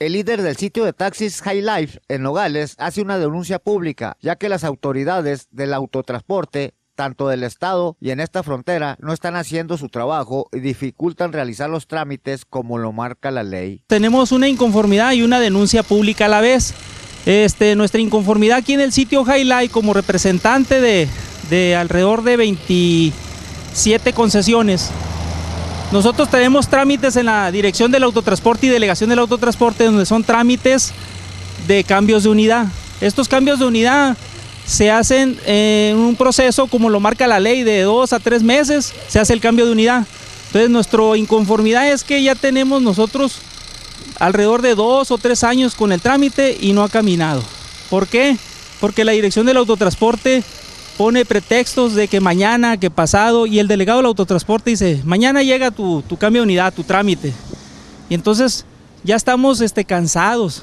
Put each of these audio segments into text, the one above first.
El líder del sitio de taxis High Life en Nogales hace una denuncia pública, ya que las autoridades del autotransporte tanto del Estado y en esta frontera no están haciendo su trabajo y dificultan realizar los trámites como lo marca la ley. Tenemos una inconformidad y una denuncia pública a la vez. Este, nuestra inconformidad aquí en el sitio Highlight como representante de, de alrededor de 27 concesiones. Nosotros tenemos trámites en la Dirección del Autotransporte y Delegación del Autotransporte donde son trámites de cambios de unidad. Estos cambios de unidad se hacen en un proceso como lo marca la ley de dos a tres meses, se hace el cambio de unidad. Entonces nuestra inconformidad es que ya tenemos nosotros alrededor de dos o tres años con el trámite y no ha caminado. ¿Por qué? Porque la dirección del autotransporte pone pretextos de que mañana, que pasado, y el delegado del autotransporte dice, mañana llega tu, tu cambio de unidad, tu trámite. Y entonces ya estamos este, cansados.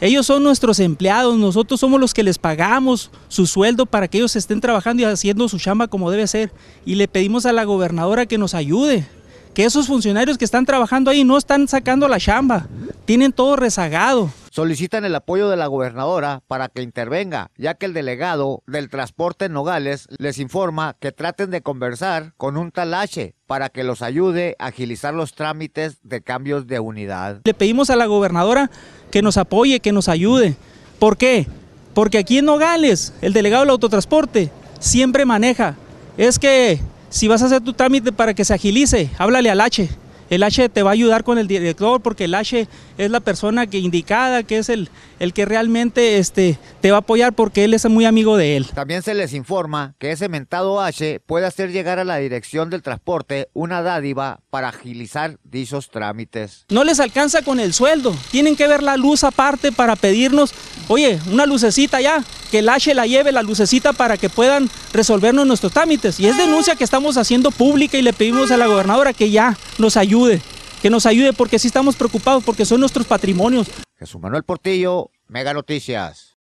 Ellos son nuestros empleados, nosotros somos los que les pagamos su sueldo para que ellos estén trabajando y haciendo su chamba como debe ser. Y le pedimos a la gobernadora que nos ayude, que esos funcionarios que están trabajando ahí no están sacando la chamba, tienen todo rezagado. Solicitan el apoyo de la gobernadora para que intervenga, ya que el delegado del transporte en Nogales les informa que traten de conversar con un talache para que los ayude a agilizar los trámites de cambios de unidad. Le pedimos a la gobernadora que nos apoye, que nos ayude. ¿Por qué? Porque aquí en Nogales, el delegado del autotransporte siempre maneja. Es que si vas a hacer tu trámite para que se agilice, háblale al H. El H te va a ayudar con el director porque el H es la persona que indicada, que es el, el que realmente este, te va a apoyar porque él es muy amigo de él. También se les informa que ese mentado H puede hacer llegar a la dirección del transporte una dádiva para agilizar dichos trámites. No les alcanza con el sueldo, tienen que ver la luz aparte para pedirnos, oye, una lucecita ya, que el H la lleve la lucecita para que puedan resolvernos nuestros trámites. Y es denuncia que estamos haciendo pública y le pedimos a la gobernadora que ya nos ayude, que nos ayude porque sí estamos preocupados porque son nuestros patrimonios. Jesús Manuel Portillo, Mega Noticias.